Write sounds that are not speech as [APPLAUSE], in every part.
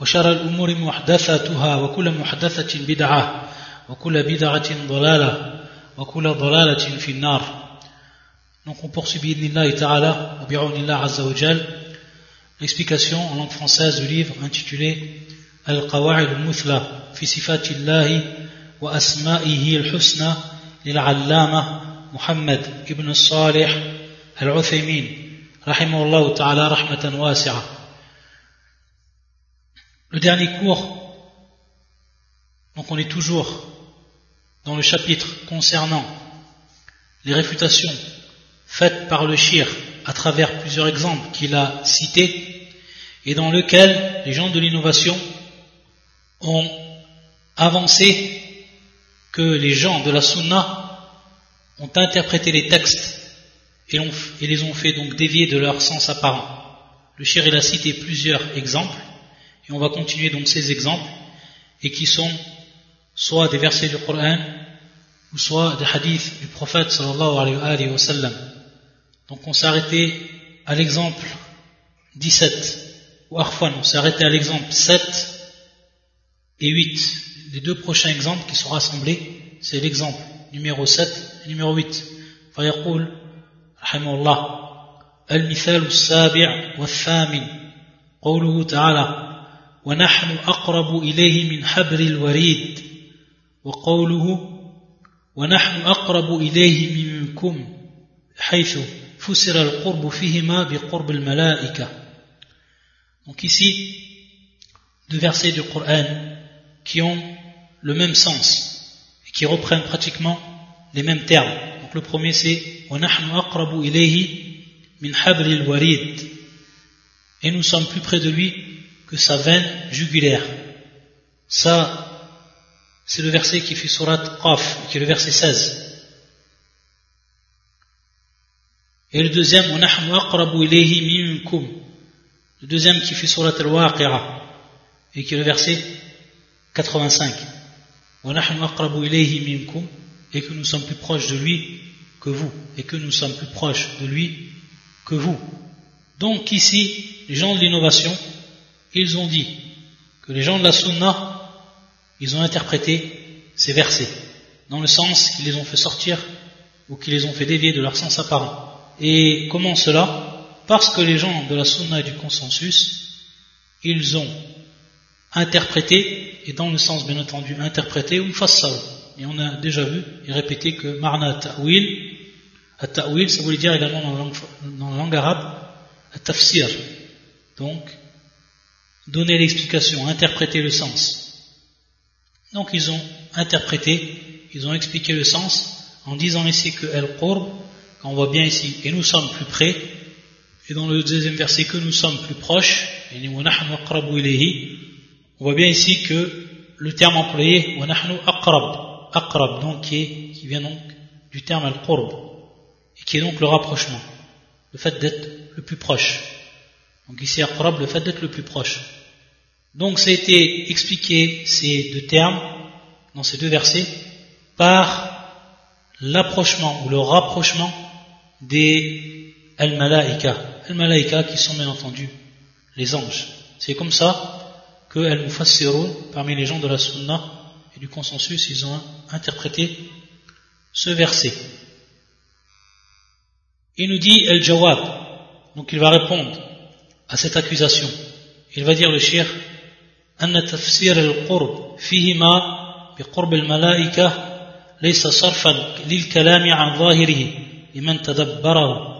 وشر الأمور محدثاتها وكل محدثة بدعة وكل بدعة ضلالة وكل ضلالة في النار. Donc on poursuit بإذن الله تعالى وبعون الله عز وجل l'explication en langue française du livre intitulé القواعد المثلى في صفات الله وأسمائه الحسنى للعلامة محمد ابن الصالح العثيمين رحمه الله تعالى رحمة واسعة Le dernier cours, donc on est toujours dans le chapitre concernant les réfutations faites par le shir à travers plusieurs exemples qu'il a cités et dans lequel les gens de l'innovation ont avancé que les gens de la sunna ont interprété les textes et, les ont fait donc dévier de leur sens apparent. Le shir il a cité plusieurs exemples et on va continuer donc ces exemples, et qui sont soit des versets du Coran, ou soit des hadiths du prophète sallallahu alayhi wa sallam. Donc on s'est arrêté à l'exemple 17, ou Arfan, on s'est arrêté à l'exemple 7 et 8. Les deux prochains exemples qui sont rassemblés, c'est l'exemple numéro 7 et numéro 8. فيقول رحمه الله المثال السابع والثامن قوله تعالى ونحن أقرب إليه من حبل الوريد وقوله ونحن أقرب إليه منكم حيث فسر القرب فيهما بقرب الملائكة Donc ici, deux versets du Coran qui ont le même sens et qui reprennent pratiquement les mêmes termes. Donc le premier c'est وَنَحْنُ أَقْرَبُ إِلَيْهِ مِنْ حَبْلِ الْوَرِيدِ Et nous sommes plus près de lui que sa veine jugulaire. Ça, c'est le verset qui fait surat Qaf, qui est le verset 16. Et le deuxième, le deuxième qui fait surat al-Waqi'a, et qui est le verset 85. Et que nous sommes plus proches de lui que vous, et que nous sommes plus proches de lui que vous. Donc ici, les gens de l'innovation, ils ont dit que les gens de la sunna, ils ont interprété ces versets, dans le sens qu'ils les ont fait sortir ou qu'ils les ont fait dévier de leur sens apparent. Et comment cela? Parce que les gens de la sunna et du consensus, ils ont interprété, et dans le sens bien entendu interprété, ou fassal. Et on a déjà vu et répété que marna ta'wil, ça voulait dire également dans la langue, dans la langue arabe, tafsir. Donc, donner l'explication, interpréter le sens. Donc ils ont interprété, ils ont expliqué le sens en disant ici que El Qurb, on voit bien ici, et nous sommes plus près, et dans le deuxième verset que nous sommes plus proches, on voit bien ici que le terme employé, aqrab, aqrab, donc qui, est, qui vient donc du terme Al Qurb, et qui est donc le rapprochement, le fait d'être le plus proche. Donc ici, aqrab, le fait d'être le plus proche. Donc ça a été expliqué, ces deux termes, dans ces deux versets, par l'approchement ou le rapprochement des al-malaika. Al-malaika qui sont bien entendu les anges. C'est comme ça que al-mufassirun, parmi les gens de la sunna et du consensus, ils ont interprété ce verset. Il nous dit al-jawab, donc il va répondre à cette accusation. Il va dire le shir أن تفسير القرب فيهما بقرب الملائكة ليس صرفا للكلام عن ظاهره لمن تدبره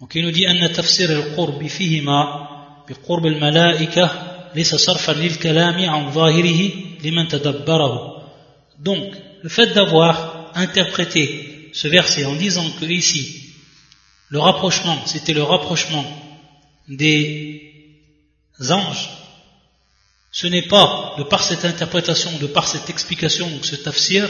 وكي ندي أن تفسير القرب فيهما بقرب الملائكة ليس صرفا للكلام عن ظاهره لمن تدبره Donc, le fait d'avoir interprété ce verset en disant que ici, le rapprochement, c'était le rapprochement des anges ce n'est pas, de par cette interprétation, de par cette explication, donc ce tafsir,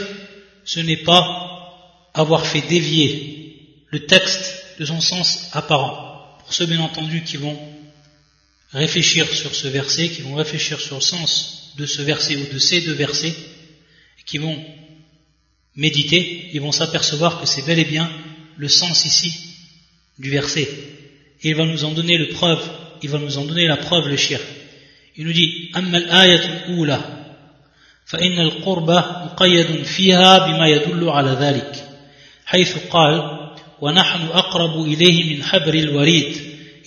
ce n'est pas avoir fait dévier le texte de son sens apparent. Pour ceux, bien entendu, qui vont réfléchir sur ce verset, qui vont réfléchir sur le sens de ce verset ou de ces deux versets, et qui vont méditer, ils vont s'apercevoir que c'est bel et bien le sens ici du verset. Et il va nous en donner le preuve, il va nous en donner la preuve, le shir. Il nous dit, أما الآية الأولى فإن القربة مقيد فيها بما يدل على ذلك حيث قال ونحن أقرب إليه من حبر الوريد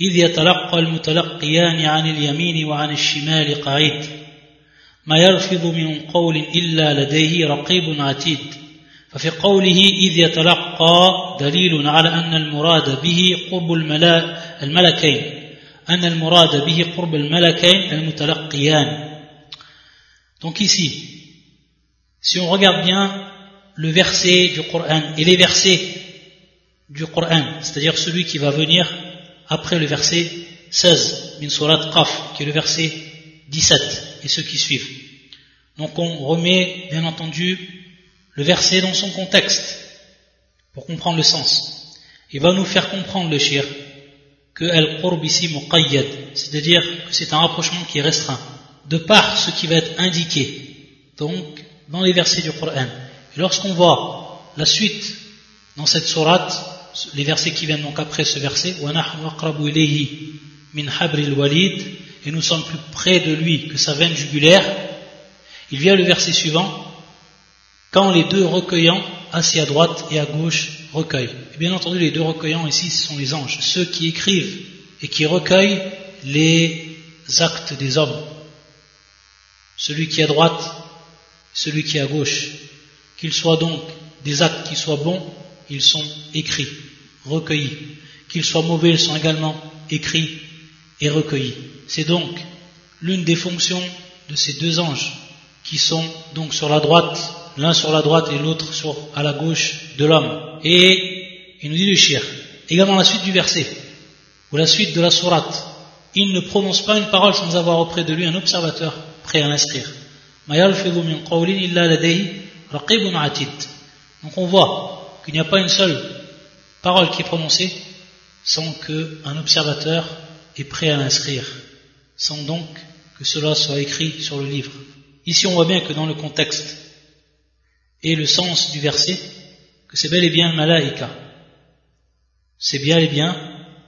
إذ يتلقى المتلقيان عن اليمين وعن الشمال قعيد ما يلفظ من قول إلا لديه رقيب عتيد ففي قوله إذ يتلقى دليل على أن المراد به قرب الملكين أن المراد به قرب الملكين المتلقيان Donc ici, si on regarde bien le verset du Coran et les versets du Coran, c'est-à-dire celui qui va venir après le verset 16, min surat Qaf, qui est le verset 17, et ceux qui suivent. Donc on remet, bien entendu, le verset dans son contexte, pour comprendre le sens. Il va nous faire comprendre le shir, que al-qurb ici c'est-à-dire que c'est un rapprochement qui est restreint, de par ce qui va être indiqué, donc dans les versets du Coran. Et lorsqu'on voit la suite dans cette sourate, les versets qui viennent donc après ce verset, min walid, et nous sommes plus près de lui que sa veine jugulaire, il vient le verset suivant, quand les deux recueillants, assis à droite et à gauche, recueillent. Bien entendu, les deux recueillants ici, sont les anges, ceux qui écrivent et qui recueillent les actes des hommes. Celui qui est à droite, celui qui est à gauche. Qu'ils soient donc des actes qui soient bons, ils sont écrits, recueillis. Qu'ils soient mauvais, ils sont également écrits et recueillis. C'est donc l'une des fonctions de ces deux anges qui sont donc sur la droite, l'un sur la droite et l'autre à la gauche de l'homme. Et il nous dit le shir, également la suite du verset, ou la suite de la sourate, il ne prononce pas une parole sans avoir auprès de lui un observateur prêt à l'inscrire. Donc on voit qu'il n'y a pas une seule parole qui est prononcée sans qu'un observateur est prêt à l'inscrire, sans donc que cela soit écrit sur le livre. Ici on voit bien que dans le contexte et le sens du verset, que c'est bel et bien le malaïka. C'est bien et bien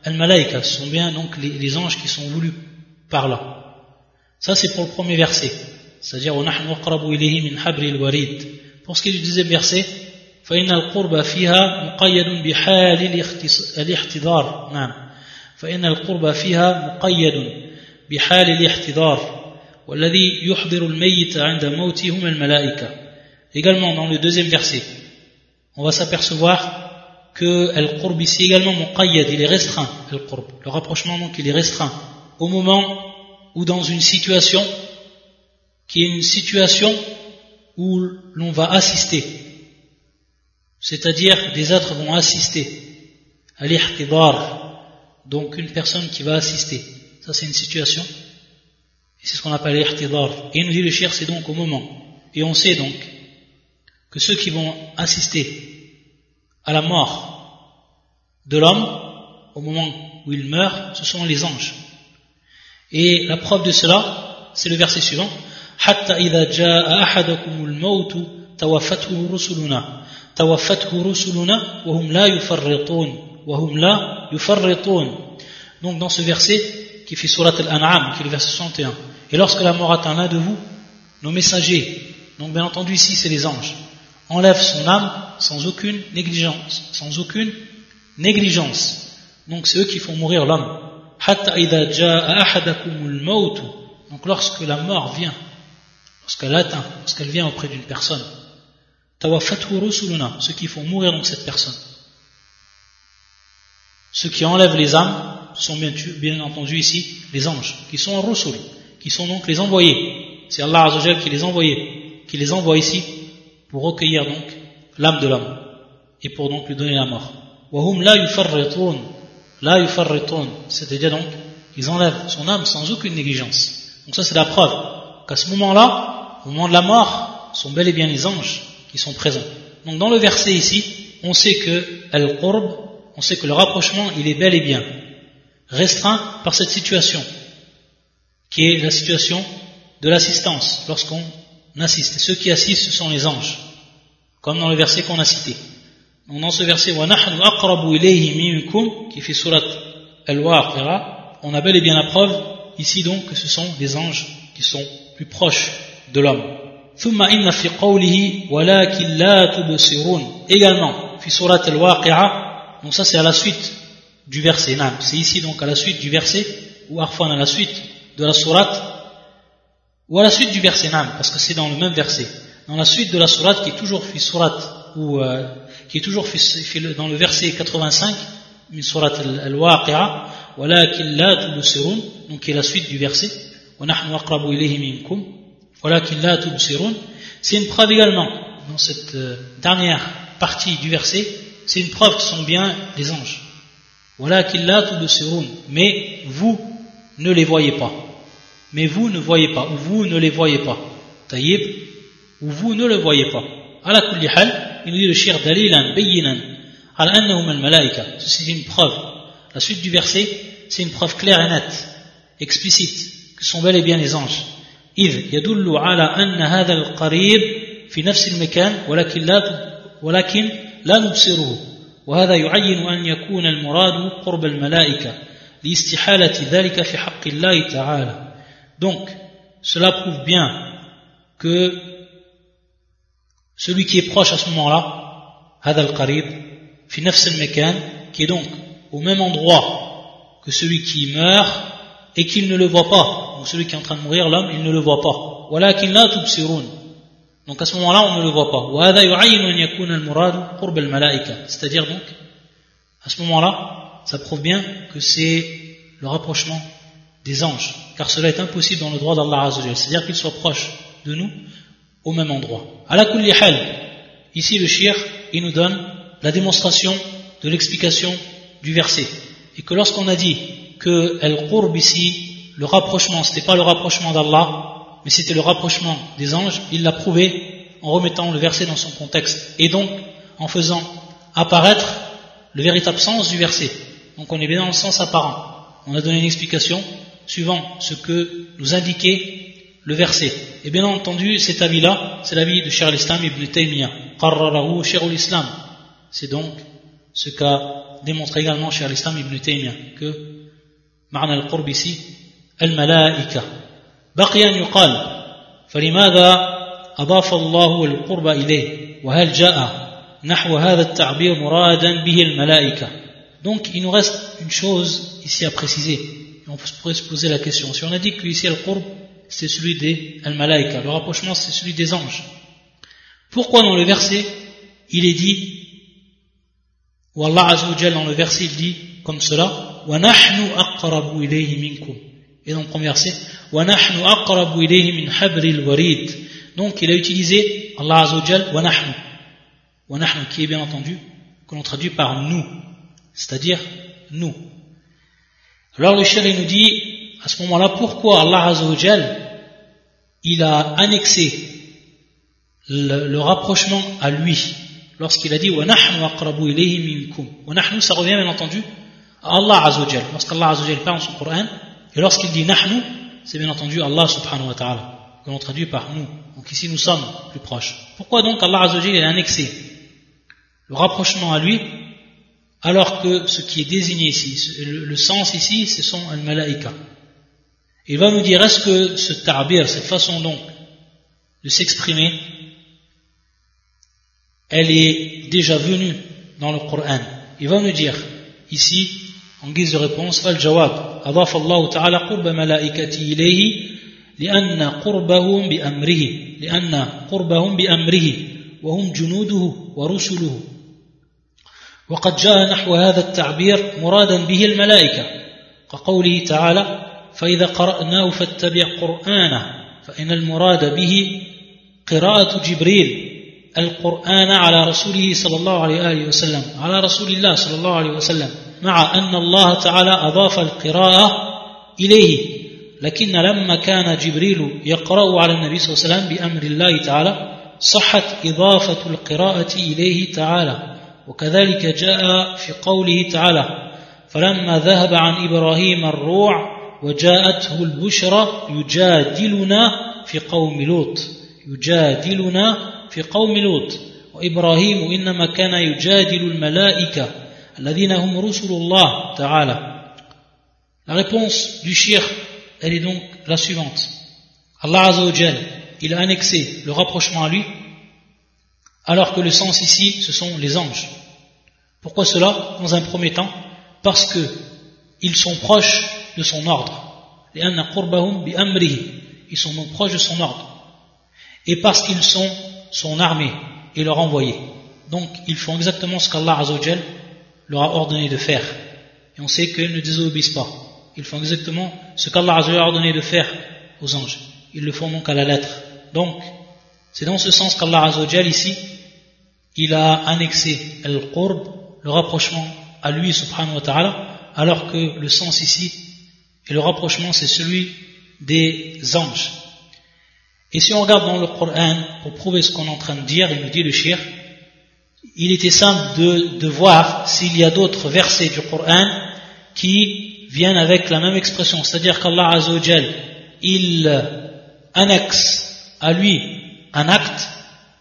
al-malaïka, ce sont bien donc les, anges qui sont voulus par là. Ça c'est pour le premier verset, c'est-à-dire Pour ce qui est du deuxième verset, فإن القرب فيها مقيد بحال الاحتضار نعم فإن القرب فيها مقيد بحال الاحتضار والذي يحضر الميت عند موته هم الملائكة également dans le deuxième verset on va s'apercevoir que al-qurb ici également muqayyad il est restreint al-qurb le rapprochement donc il est restreint au moment ou dans une situation qui est une situation où l'on va assister c'est-à-dire des êtres vont assister l'ihtidar, donc une personne qui va assister. Ça c'est une situation, et c'est ce qu'on appelle l'ihtidar. Et nous dit le cher, c'est donc au moment. Et on sait donc que ceux qui vont assister à la mort de l'homme, au moment où il meurt, ce sont les anges. Et la preuve de cela, c'est le verset suivant. توفته رسلنا وهم لا يفرطون وهم لا يفرطون donc dans ce verset qui fait surat al-an'am qui est le verset 61 et lorsque la mort atteint l'un de vous nos messagers donc bien entendu ici c'est les anges enlèvent son âme sans aucune négligence sans aucune négligence donc c'est eux qui font mourir l'homme donc lorsque la mort vient lorsqu'elle atteint lorsqu'elle vient auprès d'une personne ceux qui font mourir donc cette personne. Ceux qui enlèvent les âmes sont bien, entendu ici les anges, qui sont en rusul, qui sont donc les envoyés. C'est Allah qui les envoyait, qui les envoie ici pour recueillir donc l'âme de l'homme et pour donc lui donner la mort. C'est-à-dire donc, ils enlèvent son âme sans aucune négligence. Donc ça c'est la preuve qu'à ce moment-là, au moment de la mort, sont bel et bien les anges qui sont présents. Donc dans le verset ici, on sait que al-qurb, on sait que le rapprochement, il est bel et bien restreint par cette situation, qui est la situation de l'assistance, lorsqu'on assiste. ceux qui assistent, ce sont les anges, comme dans le verset qu'on a cité. Donc dans ce verset, qui fait surat al-Waqi'a, on a bel et bien la preuve ici donc que ce sont des anges qui sont plus proches de l'homme. également fi surat al-Waqi'a donc ça c'est à la suite du verset c'est ici donc à la suite du verset ou arfan à la suite de la surat ou à la suite du verset Nam, parce que c'est dans le même verset. Dans la suite de la sourate qui est toujours fi surat, ou euh, qui est toujours fi, fi, dans le verset 85, min surat al-waqi'a, walakin la tubsirun, donc qui est la suite du verset, wa nahnu aqrabu ilayhi minkum, walakin la. C'est une preuve également, dans cette euh, dernière partie du verset, c'est une preuve que sont bien les anges. Walakin la tubsirun, mais vous ne les voyez pas mais vous ne voyez pas ou vous ne les voyez pas taïb ou vous ne le voyez pas على كل حال il nous dit le shir dalilan bayinan على أنهم الملائكة c'est une preuve la suite du verset, c'est une preuve claire et nette, explicite, que sont bel et bien les anges. إذ يدل على أن هذا القريب في نفس المكان ولكن لا ولكن لا نبصره وهذا يعين أن يكون المراد قرب الملائكة لاستحالة ذلك في حق الله تعالى donc cela prouve bien que celui qui est proche à ce moment-là هذا القريب في نفس المكان qui est donc au même endroit que celui qui meurt et qu'il ne le voit pas. Donc celui qui est en train de mourir, l'homme, il ne le voit pas. Donc à ce moment-là, on ne le voit pas. C'est-à-dire donc, à ce moment-là, ça prouve bien que c'est le rapprochement des anges, car cela est impossible dans le droit d'Allah c'est-à-dire qu'il soit proche de nous au même endroit. À la ici le shir, il nous donne la démonstration de l'explication du verset. Et que lorsqu'on a dit que El-Qurb ici, le rapprochement, c'était pas le rapprochement d'Allah, mais c'était le rapprochement des anges, il l'a prouvé en remettant le verset dans son contexte. Et donc, en faisant apparaître le véritable sens du verset. Donc on est bien dans le sens apparent. On a donné une explication suivant ce que nous indiquait le verset. Et bien entendu, cet avis-là, c'est l'avis de Cheikh al-Islam ibn Taymiyyah. Qarrarahu al-Islam. C'est donc ce qu'a démontre également chez l'islam ibn Taymiyyah que معنى القرب ici الملائكة بقي أن يقال فلماذا أضاف الله القرب إليه وهل جاء نحو هذا التعبير مرادا به الملائكة donc il nous reste une chose ici à préciser on pourrait se poser la question si on a dit que ici le qurb c'est celui des al-malaika le rapprochement c'est celui des anges pourquoi dans le verset il est dit où Allah Azzawajal dans le verset il dit comme cela وَنَحْنُ أَقْرَبُ إِلَيْهِ مِنْكُمْ et dans le premier verset وَنَحْنُ أَقْرَبُ إِلَيْهِ مِنْ حَبْرِ الْوَرِيدِ donc il a utilisé Allah Azzawajal وَنَحْنُ وَنَحْنُ qui est bien entendu que l'on traduit par nous c'est-à-dire nous alors le chien nous dit à ce moment-là pourquoi Allah Azzawajal il a annexé le, rapprochement à lui lorsqu'il a dit aqrabu ilayhi minkum. nahnu ça revient bien entendu à Allah Azzawajal. Lorsqu'Allah Azzawajal parle dans son Coran, et lorsqu'il dit nahnu, c'est bien entendu Allah subhanahu wa ta'ala, que l'on traduit par nous. Donc ici nous sommes plus proches. Pourquoi donc Allah Azzawajal a annexé le rapprochement à lui, alors que ce qui est désigné ici, le, sens ici, ce sont al-malaika. Il va nous dire, est-ce que ce ta'bir, cette façon donc de s'exprimer, elle est déjà venue dans le Coran. Il va nous dire ici, en guise de réponse, Al-Jawab, أضاف الله تعالى قرب ملائكته إليه لأن قربهم بأمره لأن قربهم بأمره وهم جنوده ورسله وقد جاء نحو هذا التعبير مرادا به الملائكة. كقوله تعالى فإذا قرأناه فاتبع قرآنه فإن المراد به قراءة جبريل القرآن على رسوله صلى الله عليه وسلم على رسول الله صلى الله عليه وسلم مع أن الله تعالى أضاف القراءة إليه. لكن لما كان جبريل يقرأ على النبي صلى الله عليه وسلم بأمر الله تعالى صحت إضافة القراءة إليه تعالى. وكذلك جاء في قوله تعالى فلما ذهب عن إبراهيم الروع وجاءته البشرى يجادلنا في قوم لوط يجادلنا في قوم لوط وإبراهيم إنما كان يجادل الملائكة الذين هم رسل الله تعالى La réponse du shir, elle est donc la suivante. Allah Azzawajal, il a annexé le rapprochement à lui, alors que le sens ici, ce sont les anges. Pourquoi cela Dans un premier temps, parce que ils sont proches de son ordre. Ils sont donc proches de son ordre. Et parce qu'ils sont son armée et leur envoyé. Donc ils font exactement ce qu'Allah leur a ordonné de faire. Et on sait qu'ils ne désobéissent pas. Ils font exactement ce qu'Allah a ordonné de faire aux anges. Ils le font donc à la lettre. Donc, c'est dans ce sens qu'Allah Azzawajal ici, il a annexé al-qurb, le rapprochement à lui subhanahu wa ta'ala, alors que le sens ici, et le rapprochement c'est celui des anges. Et si on regarde dans le Coran, pour prouver ce qu'on est en train de dire, il nous dit le shir, il était simple de, de voir s'il y a d'autres versets du Coran qui viennent avec la même expression, c'est-à-dire qu'Allah Azzawajal, il annexe à lui un acte,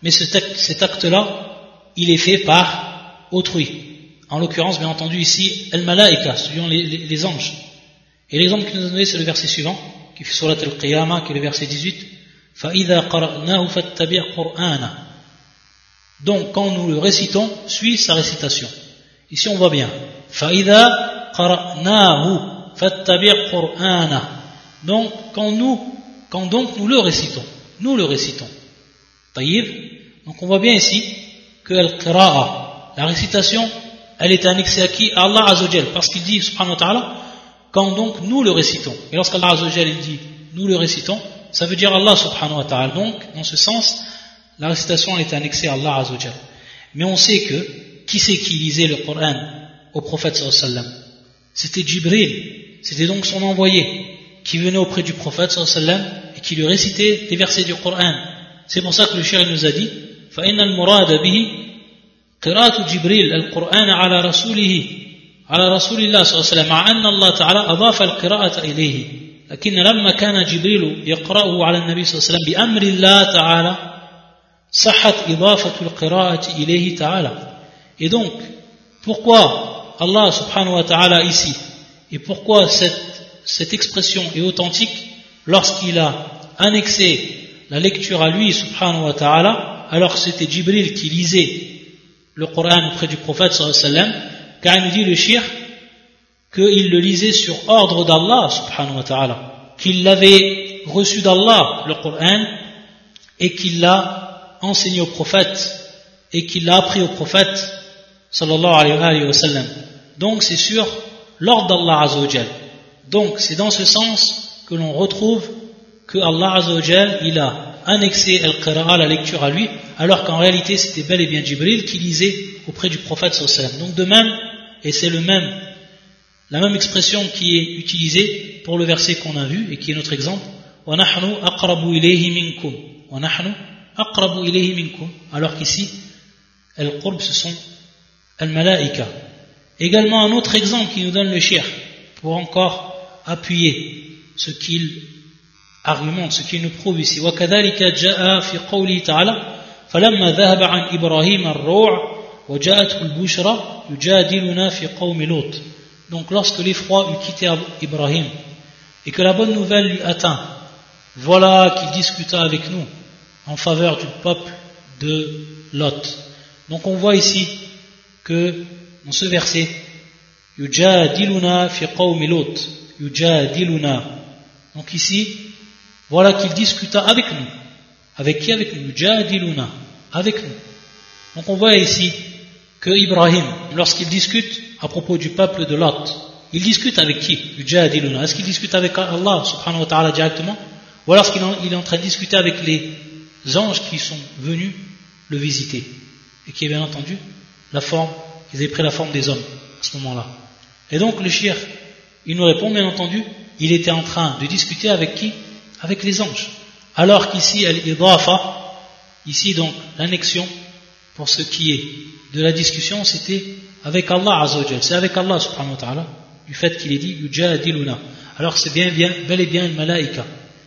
mais cet acte-là, il est fait par autrui. En l'occurrence, bien entendu, ici, al-malaika, suivant les, les, les, anges. Et l'exemple qui nous est donné, c'est le verset suivant, qui fait sur al-qiyamah, qui est le verset 18. Donc, quand nous le récitons, suis sa récitation. Ici, on voit bien. Donc, quand nous, quand donc nous le récitons, nous le récitons. Donc, on voit bien ici que al-qira'a, la récitation, elle est annexée à qui À Allah Azzawajal, parce qu'il dit, subhanahu wa ta'ala, quand donc nous le récitons. Et lorsqu'Allah Azzawajal dit, nous le récitons, ça veut dire Allah subhanahu wa ta'ala. Donc, dans ce sens, la récitation elle est annexée à Allah Azzawajal. Mais on sait que, qui c'est qui lisait le Coran au prophète sallallahu C'était Jibril. C'était donc son envoyé qui venait auprès du prophète sallallahu et qui lui récitait des versets du Coran. C'est pour ça que le cher nous a dit, فَإِنَّ الْمُرَادَ بِهِ قراءة جبريل القرآن على رسوله على رسول الله صلى الله عليه وسلم مع أن الله تعالى أضاف القراءة إليه. لكن لما كان جبريل يقرأه على النبي صلى الله عليه وسلم بأمر الله تعالى صحت إضافة القراءة إليه تعالى. Et donc, pourquoi Allah subhanahu wa ta'ala ici Et pourquoi cette, cette expression est authentique lorsqu'il a annexé la lecture à lui subhanahu wa ta'ala alors c'était Jibril qui lisait le Coran auprès du prophète sallam, car il nous dit le shir qu'il le lisait sur ordre d'Allah subhanahu wa ta'ala, qu'il l'avait reçu d'Allah, le Coran, et qu'il l'a enseigné au prophète, et qu'il l'a appris au prophète sallallahu alayhi wa sallam. Donc c'est sur l'ordre d'Allah azawajal. Donc c'est dans ce sens que l'on retrouve que Allah azawajal, il a annexé Al-Qira'a, la lecture à lui, alors qu'en réalité c'était bel et bien Jibril qui lisait auprès du prophète sallam. Donc de même, et c'est le même, la même expression qui est utilisée pour le verset qu'on a vu et qui est notre exemple, وَنَحْنُ أَقْرَبُ إِلَيْهِ مِنْكُمْ وَنَحْنُ أَقْرَبُ إِلَيْهِ مِنْكُمْ alors qu'ici, Al-Qurb ce sont Al-Malaika. Également un autre exemple qui nous donne le shir pour encore appuyer ce qu'il argumente, ce qui nous prouve ici. وكذلك جاء في قوله تعالى فلما ذهب عن إبراهيم الروع وجاءته البشرى يجادلنا في قوم لوط Donc lorsque l'effroi eut quitté Ibrahim et que la bonne nouvelle lui atteint, voilà qu'il discuta avec nous en faveur du peuple de Lot. Donc on voit ici que dans ce verset, Yujadiluna fi qawmi Lot. Yujadiluna. Donc ici, voilà qu'il discuta avec nous. Avec qui Avec nous Jadiluna. Avec nous. Donc on voit ici que Ibrahim, lorsqu'il discute à propos du peuple de Lot, il discute avec qui Jadiluna. Est-ce qu'il discute avec Allah subhanahu wa ta'ala directement? Ou alors qu'il est en train de discuter avec les anges qui sont venus le visiter Et qui, bien entendu, la forme, ils avaient pris la forme des hommes à ce moment-là. Et donc le shir, il nous répond bien entendu il était en train de discuter avec qui? Avec les anges. Alors qu'ici, al-idafa, ici donc l'annexion, pour ce qui est de la discussion, c'était avec Allah Azzawajal. C'est avec Allah subhanahu wa ta'ala, du fait qu'il est dit yujadiluna. Alors c'est bien, bien, bel et bien le malaika.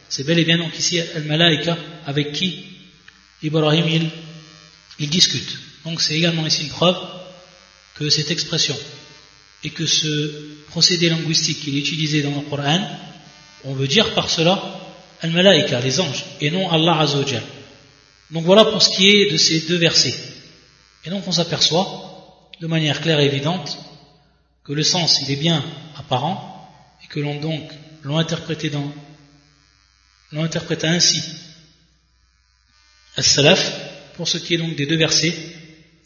C'est bel et bien donc ici le malaika avec qui Ibrahim il, il discute. Donc c'est également ici une preuve que cette expression et que ce procédé linguistique qu'il est utilisé dans le Coran, on veut dire par cela al-malaika, les anges, et non Allah Azzawajal. Donc voilà pour ce qui est de ces deux versets. Et donc on s'aperçoit de manière claire et évidente que le sens il est bien apparent et que l'on donc l'ont interprété dans l'ont interprété ainsi as-salaf pour ce qui est donc des deux versets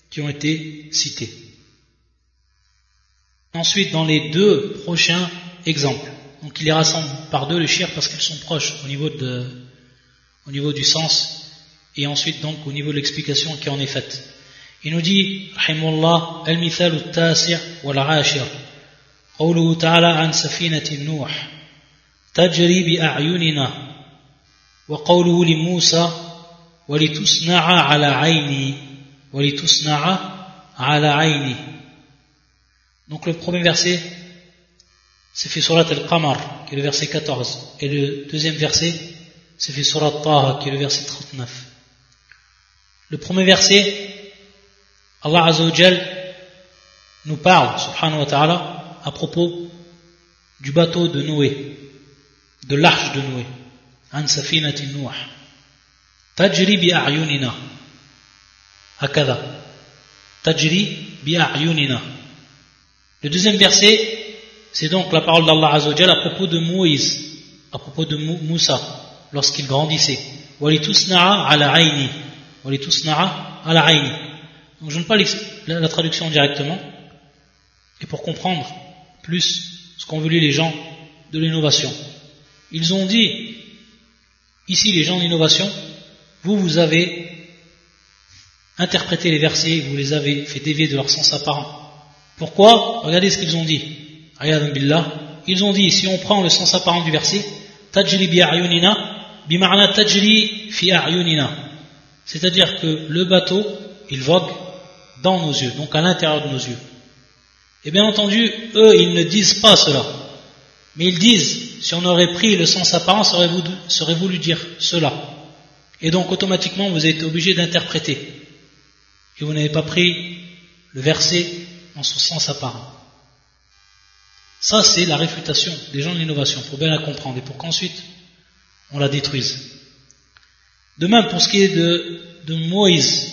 qui ont été cités. Ensuite, dans les deux prochains exemples, donc il les rassemble par deux le shir parce qu'ils sont proches au niveau, de, au niveau du sens et ensuite donc au niveau de l'explication qui en est faite. Il nous dit, rahimullah, al-mithal al-tasi' wal-ashir. قوله تعالى عن سفينة نوح تجري بأعيننا وقوله لموسى ولتصنع على عيني ولتصنع على عيني Donc le premier verset, c'est fait surat al-Qamar, qui est le verset 14. Et le deuxième verset, c'est fait surat Taha, qui est le verset 39. Le premier verset, Allah Azzawajal nous parle, subhanahu wa ta'ala, à propos du bateau de Noé, de l'arche de Noé. An safinati Nuh. Tajri bi a'yunina. Hakada. Tajri bi a'yunina. Le deuxième verset, c'est donc la parole d'Allah Azzawajal à propos de Moïse, à propos de Moussa, lorsqu'il grandissait. Donc je ne pas la traduction directement, et pour comprendre plus ce qu'ont voulu les gens de l'innovation. Ils ont dit, ici les gens d'innovation, vous, vous avez interprété les versets, vous les avez fait dévier de leur sens apparent. Pourquoi? Regardez ce qu'ils ont dit. Ils ont dit, si on prend le sens apparent du verset, tajri bi bimarna tajri fi C'est-à-dire que le bateau, il vogue dans nos yeux, donc à l'intérieur de nos yeux. Et bien entendu, eux, ils ne disent pas cela. Mais ils disent, si on aurait pris le sens apparent, ça aurait voulu dire cela. Et donc automatiquement, vous êtes obligé d'interpréter. Et vous n'avez pas pris le verset en son sens apparent. Ça, c'est la réfutation des gens de l'innovation. Il faut bien la comprendre. Et pour qu'ensuite, on la détruise. De même, pour ce qui est de, de Moïse,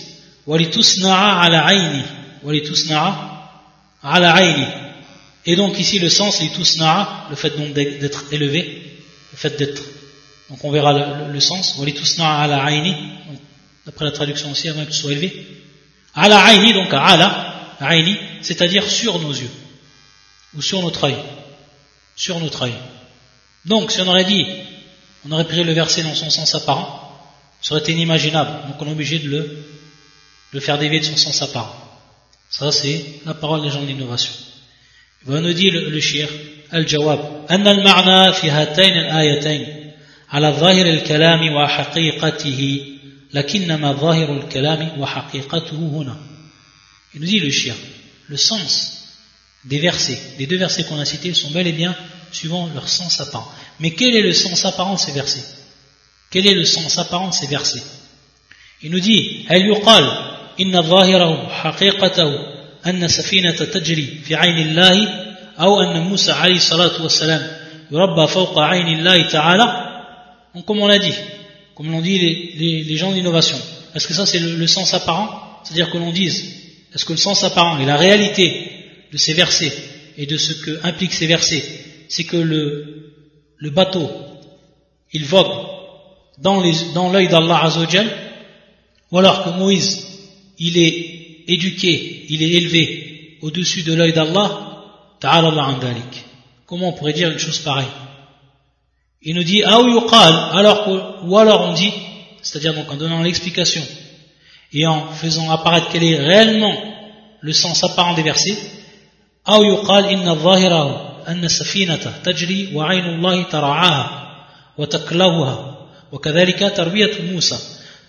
et donc ici le sens, le fait donc d'être élevé, le fait d'être, donc on verra le, sens, d'après la traduction aussi, avant que ce soit élevé. Ala donc ala, c'est-à-dire sur nos yeux, ou sur notre œil, sur notre œil. Donc si on aurait dit, on aurait pris le verset dans son sens apparent, ça aurait été inimaginable, donc on est obligé de le le faire dévier de son sens apparent. Ça, c'est la parole des gens de l'innovation. Il va nous dire le, le shir, al-jawab, أن المعنى في هاتين الآيتين على ظاهر الكلام وحقيقته لكنما ظاهر الكلام وحقيقته هنا. Il nous dit le shir, le sens des versets, des deux versets qu'on a cités sont bel et bien suivant leur sens apparent. Mais quel est le sens apparent de ces versets Quel est le sens apparent de ces versets Il nous dit, هل يقال إن ظاهره حقيقته أن سفينة تجري في عين الله أو أن موسى عليه الصلاة والسلام يربى فوق عين الله تعالى Donc, comme on l'a dit, comme l'ont dit les, les, les gens d'innovation, est-ce que ça c'est le, le, sens apparent C'est-à-dire que l'on dise, est-ce que le sens apparent et la réalité de ces versets et de ce que impliquent ces versets, c'est que le, bateau, il vogue dans l'œil d'Allah Azzawajal, ou alors que Moïse, il est éduqué, il est élevé au-dessus de l'œil d'Allah, ta'ala Comment on pourrait dire une chose pareille? Il nous dit, alors ou alors on dit, c'est-à-dire donc en donnant l'explication et en faisant apparaître quel est réellement le sens apparent des versets, أو يقال إن الظاهرة أن السفينة تجري وعين الله ترعاها وتكلوها وكذلك تربية موسى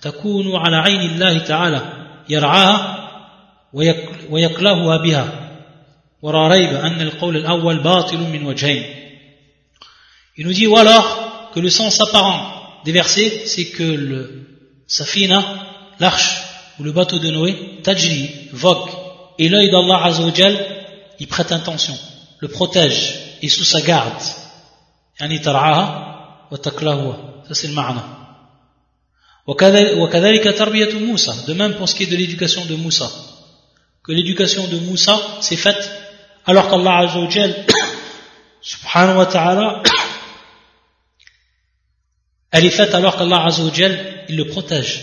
تكون على عين الله تعالى يرعاها ويكلهها بها. ولا ريب أن القول الأول باطل من وجهين. Il nous dit ou alors que le sens apparent des versets, c'est que le safina, l'arche ou le bateau de Noé, tajli, vogue, et l'œil d'Allah Azzawajal il prête attention, le protège, et sous sa garde. Wa. Ça c'est le. De même pour ce qui est de l'éducation de Moussa. Que l'éducation de Moussa s'est faite alors qu'Allah Azzawajal, [COUGHS] subhanahu wa ta'ala, [COUGHS] elle est faite alors qu'Allah Azzawajal, il le protège.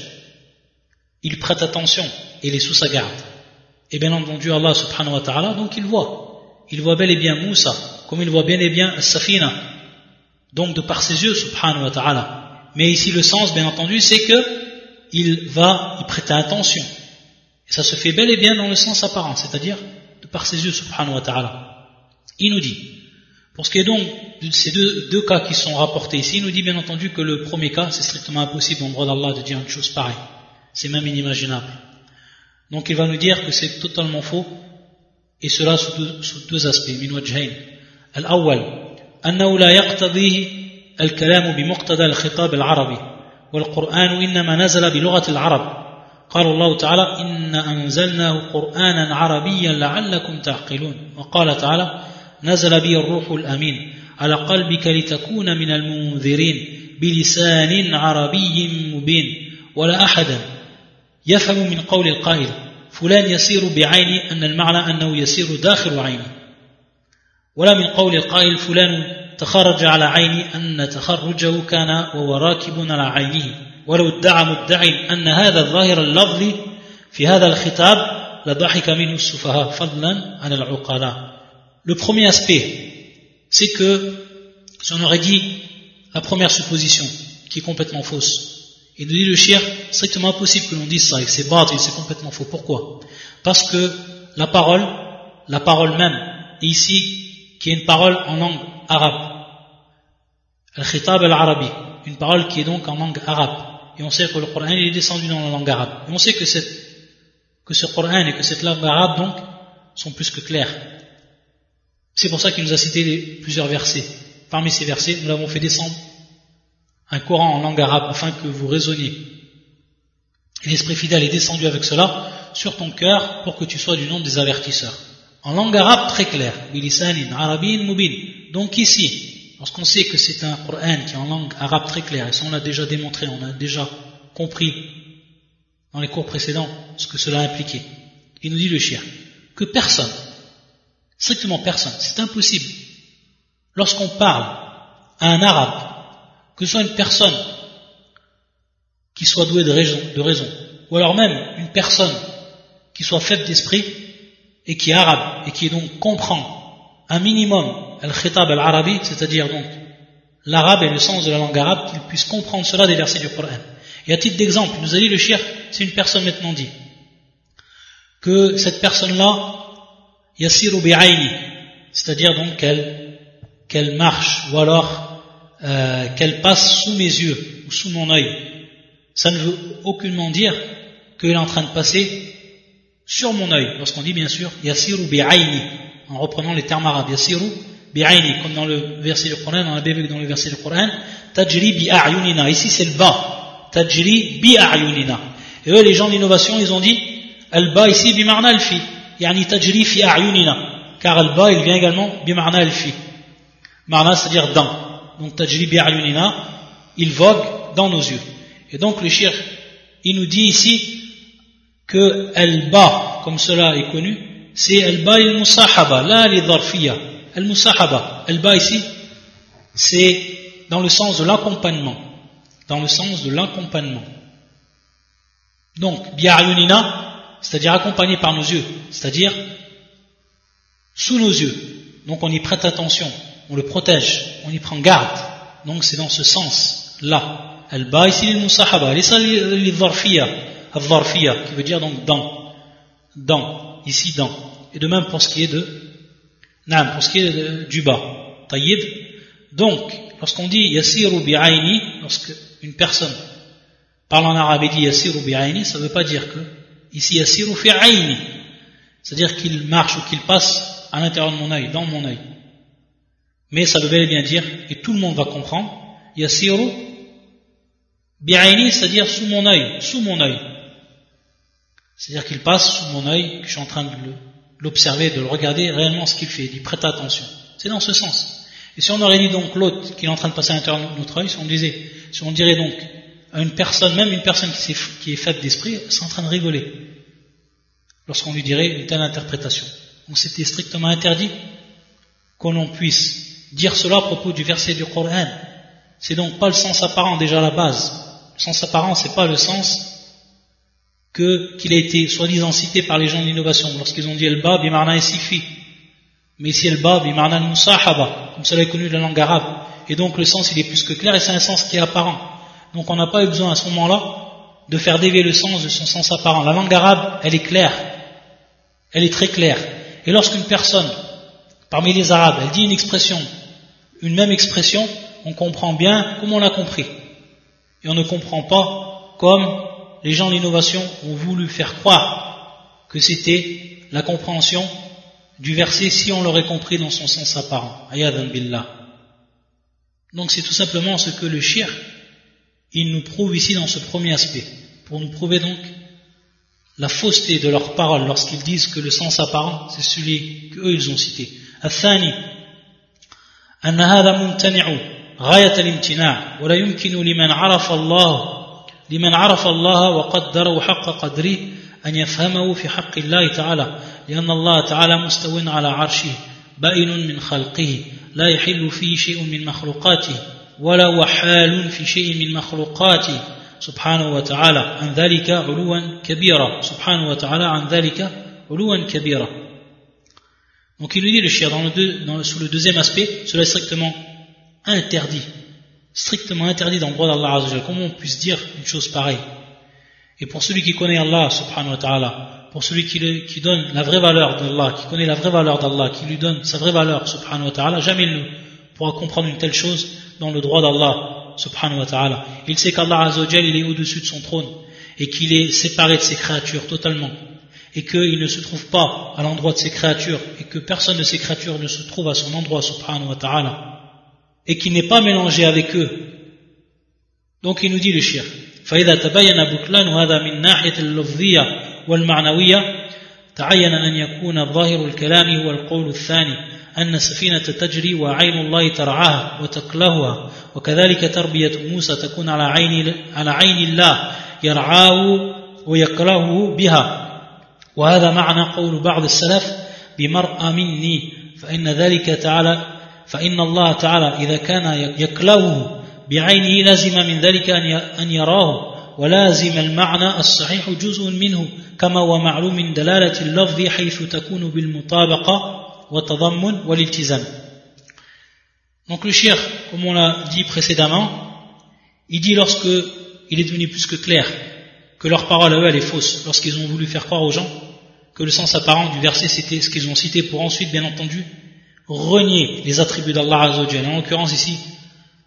Il prête attention et il est sous sa garde. Et bien entendu, Allah subhanahu wa ta'ala, donc il voit. Il voit bel et bien Moussa, comme il voit bien et bien Safina. Donc de par ses yeux, subhanahu wa ta'ala. Mais ici le sens, bien entendu, c'est que il va y prêter attention. Et ça se fait bel et bien dans le sens apparent, c'est-à-dire de par ses yeux, subhanahu wa ta'ala. Il nous dit, pour ce qui est donc de ces deux, cas qui sont rapportés ici, il nous dit bien entendu que le premier cas, c'est strictement impossible en droit d'Allah de dire une chose pareille. C'est même inimaginable. Donc il va nous dire que c'est totalement faux, et cela sous deux, sous deux aspects. من وجهين. الأول أنه لا يقتضيه الكلام بمقتضى الخطاب العربي والقرآن إنما نزل بلغة العرب قال الله تعالى إن أنزلناه قرآنا عربيا لعلكم تعقلون وقال تعالى نزل به الروح الأمين على قلبك لتكون من المنذرين بلسان عربي مبين ولا أحدا يفهم من قول القائل فلان يسير بعيني أن المعنى أنه يسير داخل عيني. ولا من قول القائل فلان تخرج على عيني أن تخرجه كان وهو راكب على عينه ولو ادعى مدعي أن هذا الظاهر اللفظي في هذا الخطاب لضحك منه السفهاء فضلا عن العقلاء. Le premier aspect, c'est que, si on aurait dit la première supposition, qui est complètement fausse, et nous dit le shir, strictement impossible que l'on dise ça, c'est et c'est complètement faux. Pourquoi? Parce que la parole, la parole même, ici, qui est une parole en langue arabe. Al-Khitab al-Arabi, une parole qui est donc en langue arabe. Et on sait que le Coran est descendu dans la langue arabe. Et on sait que, cette, que ce Coran et que cette langue arabe, donc, sont plus que clairs. C'est pour ça qu'il nous a cité plusieurs versets. Parmi ces versets, nous l'avons fait descendre un Coran en langue arabe afin que vous raisonniez. L'Esprit fidèle est descendu avec cela sur ton cœur pour que tu sois du nom des avertisseurs. En langue arabe très claire. arabin mubin. Donc ici, lorsqu'on sait que c'est un Coran qui est en langue arabe très claire, et ça on l'a déjà démontré, on a déjà compris dans les cours précédents ce que cela impliquait. Il nous dit le chien que personne Strictement personne. C'est impossible. Lorsqu'on parle à un arabe, que ce soit une personne qui soit douée de raison, ou alors même une personne qui soit faible d'esprit et qui est arabe et qui donc comprend un minimum al-khitab al-arabi, c'est-à-dire donc l'arabe et le sens de la langue arabe, qu'il puisse comprendre cela des versets du Coran. Et à titre d'exemple, nous a dit le shir, c'est une personne maintenant dit que cette personne-là yasiru bi'ayni, c'est-à-dire donc qu'elle qu'elle marche ou alors euh, qu'elle passe sous mes yeux ou sous mon œil, ça ne veut aucunement dire qu'elle est en train de passer sur mon œil. Lorsqu'on dit bien sûr Yasiru bi'ayni, en reprenant les termes arabes, Yasiru bi'ayni, comme dans le verset du Coran, dans la BV, dans le verset du Coran, Tajri bi'ayunina. Ici c'est le bas, Tajri bi'ayunina. Et eux, les gens d'innovation, ils ont dit Al-ba ici bi'marna al-fi, yani Tajri fi'ayunina. Car Al-ba, il vient également bi'marna al-fi. Marna, c'est-à-dire dans donc tajribi ayunina, il vogue dans nos yeux. Et donc le shirk, il nous dit ici que al-ba, comme cela est connu, c'est al-ba al-musahaba, la li-dharfiya. Al-musahaba, al-ba ici, c'est dans le sens de l'accompagnement. Dans le sens de l'accompagnement. Donc, bi'ayunina, c'est-à-dire accompagné par nos yeux, c'est-à-dire sous nos yeux. Donc on y prête attention, on le protège, on y prend garde. Donc c'est dans ce sens-là. Al-ba ici musahaba, al-dharfiya, qui veut dire donc dans, dans, ici dans. Et de même pour ce qui est de Non, pour ce qui est du bas. Taïd. Donc, lorsqu'on dit Yassiru bi'aini, lorsque une personne parle en arabe et dit Yassiru bi'aini, ça ne veut pas dire que ici Yassiru fi'aini. C'est-à-dire qu'il marche ou qu'il passe à l'intérieur de mon œil, dans mon œil. Mais ça veut bien dire, et tout le monde va comprendre, Yassiru bi'aini, c'est-à-dire sous mon œil, sous mon œil. C'est-à-dire qu'il passe sous mon œil, que je suis en train de l'observer, de le regarder réellement ce qu'il fait, il prête attention. C'est dans ce sens. Et si on aurait dit donc l'autre qui est en train de passer à l'intérieur de notre œil, si on disait, si on dirait donc à une personne, même une personne qui, est, faite d'esprit, c'est en train de rigoler. Lorsqu'on lui dirait une telle interprétation. Donc c'était strictement interdit qu'on puisse dire cela à propos du verset du Coran. C'est donc pas le sens apparent déjà à la base. Le sens apparent, c'est pas le sens qu'il a été soi-disant cité par les gens de l'innovation. Lorsqu'ils ont dit el bab bimarna sifi mais ici el bab bimarna musahaba comme cela est connu de la langue arabe. Et donc le sens il est plus que clair et c'est un sens qui est apparent. Donc on n'a pas eu besoin à ce moment-là de faire dévier le sens de son sens apparent. La langue arabe elle est claire. Elle est très claire. Et lorsqu'une personne parmi les arabes elle dit une expression une même expression on comprend bien comme on l'a compris et on ne comprend pas comme les gens de l'innovation ont voulu faire croire que c'était la compréhension du verset si on l'aurait compris dans son sens apparent. Ayadan billah. Donc c'est tout simplement ce que le shir, il nous prouve ici dans ce premier aspect, pour nous prouver donc la fausseté de leurs paroles lorsqu'ils disent que le sens apparent, c'est celui qu'eux ils ont cité. الثاني أن هذا ممتنع غاية الامتناع ولا يمكن لمن عرف الله لمن عرف الله وقدره حق قدره أن يفهمه في حق الله تعالى لأن الله تعالى مستو على عرشه بائن من خلقه لا يحل فيه شيء من مخلوقاته ولا هو حال في شيء من مخلوقاته سبحانه وتعالى عن ذلك علوا كبيرا سبحانه وتعالى عن ذلك علوا كبيرا Donc il nous dit le shia dans le deux, dans, sous le deuxième aspect, cela est strictement interdit. Strictement interdit dans le droit d'Allah Comment on puisse dire une chose pareille? Et pour celui qui connaît Allah subhanahu wa ta'ala, pour celui qui, qui, donne la vraie valeur d'Allah, qui connaît la vraie valeur d'Allah, qui lui donne sa vraie valeur subhanahu wa ta'ala, jamais il ne pourra comprendre une telle chose dans le droit d'Allah subhanahu wa ta'ala. Il sait qu'Allah il est au-dessus de son trône et qu'il est séparé de ses créatures totalement et qu'il ne se trouve pas à l'endroit de ses créatures et que personne de ses créatures ne se trouve à son endroit subhanahu wa ta'ala et qui n'est pas mélangé avec eux. Donc il nous dit le shir. فإذا تبين بطلان هذا من ناحية اللفظية والمعنوية تعين أن يكون ظاهر الكلام هو القول الثاني أن السفينة تجري وعين الله ترعاها وتكلهها وكذلك تربية موسى تكون على عين على عين الله يرعاه ويكرهه بها وهذا معنى قول بعض السلف بمرأة مني فإن ذلك تعالى فإن الله تعالى إذا كان يكلوه بعينه لازم من ذلك أن يراه ولازم المعنى الصحيح جزء منه كما هو معلوم من دلالة اللفظ حيث تكون بالمطابقة والتضمن والالتزام. Donc le shir, comme on l'a dit précédemment, il dit lorsque il est devenu plus que clair que leur parole à eux elle est fausse, lorsqu'ils ont voulu faire croire aux gens que le sens apparent du verset c'était ce qu'ils ont cité pour ensuite bien entendu renier les attributs d'Allah Azzawajal, en l'occurrence ici,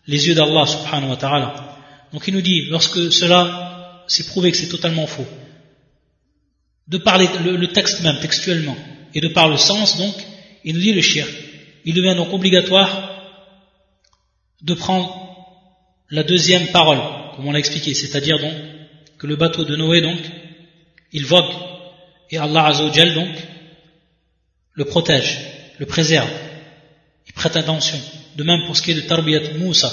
les yeux d'Allah subhanahu wa ta'ala. Donc il nous dit, lorsque cela s'est prouvé que c'est totalement faux, de parler le, texte même, textuellement, et de par le sens, donc, il nous dit le shirk. Il devient donc obligatoire de prendre la deuxième parole, comme on l'a expliqué, c'est-à-dire donc que le bateau de Noé, donc, il vogue, et Allah Azzawajal, donc, le protège, le préserve prête attention. De même pour ce qui est de Tarbiyat Moussa,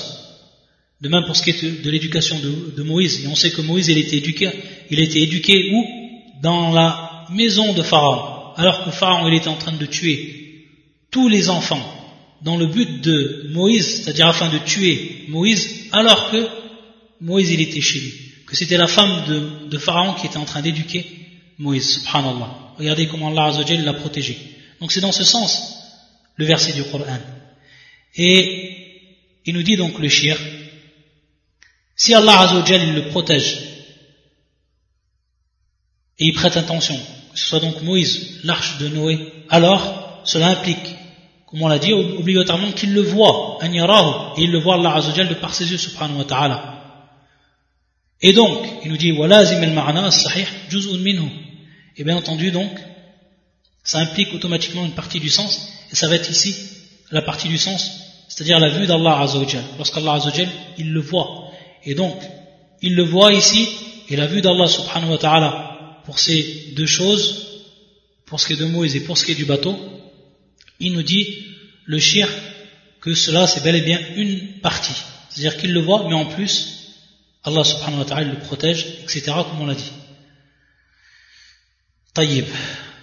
de même pour ce qui est de, l'éducation de, Moïse. Et on sait que Moïse, il était éduqué, il était éduqué où? Dans la maison de Pharaon. Alors que Pharaon, il était en train de tuer tous les enfants dans le but de Moïse, c'est-à-dire afin de tuer Moïse, alors que Moïse, il était chez lui. Que c'était la femme de, Pharaon qui était en train d'éduquer Moïse, subhanallah. Regardez comment Allah l'a protégé. Donc c'est dans ce sens le verset du Coran. Et il nous dit donc le shir, si Allah Azzawajal le protège et il prête attention, que ce soit donc Moïse, l'arche de Noé, alors cela implique comme on l'a dit, obligatoirement qu'il le voit, et il le voit Allah Azzawajal de par ses yeux, subhanahu wa ta'ala. Et donc, il nous dit, al-ma'na sahih juz'un minhu. Et bien entendu, donc, ça implique automatiquement une partie du sens, et ça va être ici la partie du sens, c'est-à-dire la vue d'Allah Azzawajal. Lorsqu'Allah Azzawajal, il le voit. Et donc, il le voit ici, et la vue d'Allah subhanahu wa ta'ala pour ces deux choses, pour ce qui est de Moïse et pour ce qui est du bateau, il nous dit, le shir, que cela c'est bel et bien une partie. C'est-à-dire qu'il le voit, mais en plus, Allah subhanahu wa ta'ala le protège, etc., comme on l'a dit.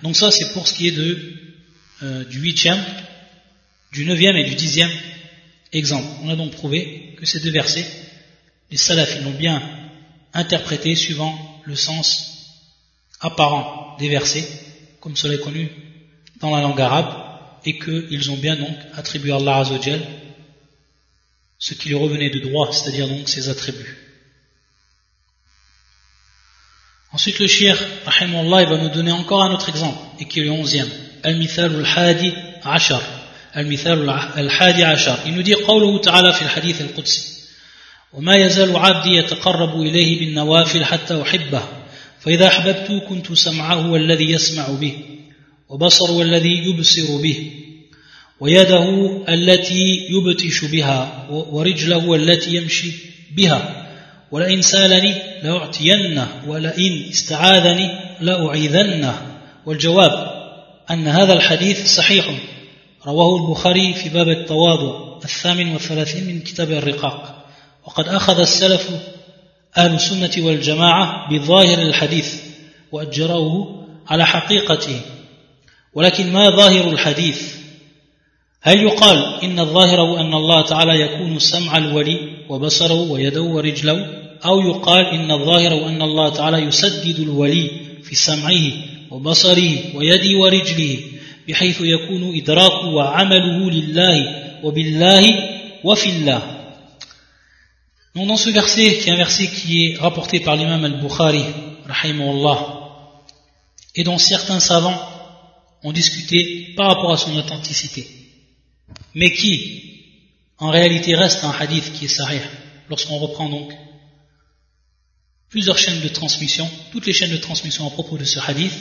Donc ça c'est pour ce qui est de, euh, du huitième, du neuvième et du dixième exemple. On a donc prouvé que ces deux versets, les salafs l'ont bien interprété suivant le sens apparent des versets, comme cela est connu dans la langue arabe, et qu'ils ont bien donc attribué à Allah Azzawajal ce qui lui revenait de droit, c'est-à-dire donc ses attributs. Ensuite, le shir, rahimahullah, il va nous donner encore un autre exemple, et qui est le onzième. Al-Mithal al-Hadi Ashar. Al-Mithal al-Hadi Ashar. Il nous dit, قوله تعالى في الحديث القدسي وما يزال عبدي يتقرب إليه بالنوافل حتى أحبه. فإذا أحببت كنت سمعه الذي يسمع به. وبصره الذي يبصر به. ويده التي يبتش بها. ورجله التي يمشي بها. ولئن سألني لأعطينه ولئن استعاذني لأعيذنه. والجواب أن هذا الحديث صحيح. رواه البخاري في باب التواضع الثامن والثلاثين من كتاب الرقاق. وقد أخذ السلف أهل السنة والجماعة بظاهر الحديث وأجروه على حقيقته. ولكن ما ظاهر الحديث؟ هل يقال إن الظاهر أن الله تعالى يكون سمع الولي وبصره ويده ورجله أو يقال إن الظاهر هو أن الله تعالى يسدد الولي في سمعه وبصره ويده ورجله بحيث يكون إدراكه وعمله لله وبالله وفي الله Donc dans ce verset, qui est un verset qui est rapporté par l'imam al-Bukhari, et dont certains savants ont discuté par rapport à son authenticité, mais qui, en réalité, reste un hadith qui est sahih, lorsqu'on reprend donc plusieurs chaînes de transmission, toutes les chaînes de transmission à propos de ce hadith,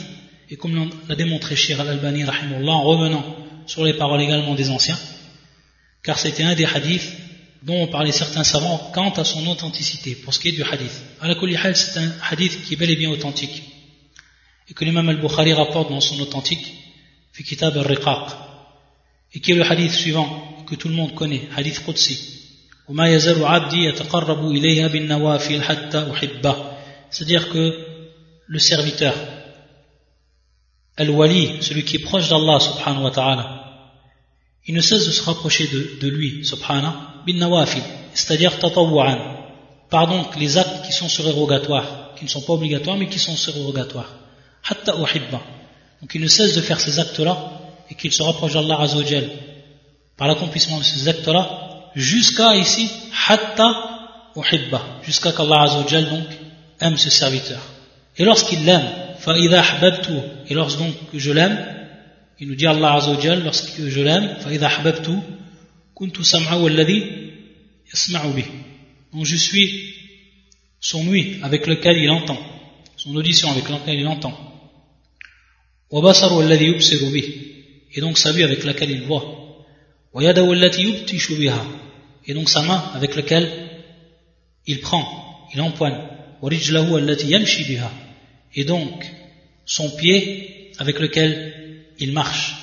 et comme l'a démontré Shir al-Albani, en revenant sur les paroles également des anciens, car c'était un des hadiths dont ont parlé certains savants quant à son authenticité, pour ce qui est du hadith. Al-Kulihal, c'est un hadith qui est bel et bien authentique, et que l'imam al-Bukhari rapporte dans son authentique, fi kitab al-Riqaq, et qui est le hadith suivant, que tout le monde connaît, hadith Qudsi. C'est-à-dire que le serviteur, al-wali, celui qui est proche d'Allah subhanahu wa ta'ala, il ne cesse de se rapprocher de, lui, subhanahu, bin nawafil, c'est-à-dire tatawwa'an, par donc les actes qui sont surérogatoires, qui ne sont pas obligatoires, mais qui sont surérogatoires. Hatta uhibba. Donc il ne cesse de faire ces actes-là, et qu'il se rapproche d'Allah azawajal, par l'accomplissement de ces actes-là, jusqu'à ici, hatta uhibba, jusqu'à qu'Allah azawajal donc aime ce serviteur. Et lorsqu'il l'aime, fa'idha ahbabtu, et lorsque donc je l'aime, il nous dit Allah Azzawajal, lorsque je l'aime, Donc je suis son nuit avec lequel il entend, son audition avec laquelle il entend. Et donc sa vue avec laquelle il voit. Et donc sa main avec laquelle il prend, il empoigne. Et donc son pied avec lequel il marche.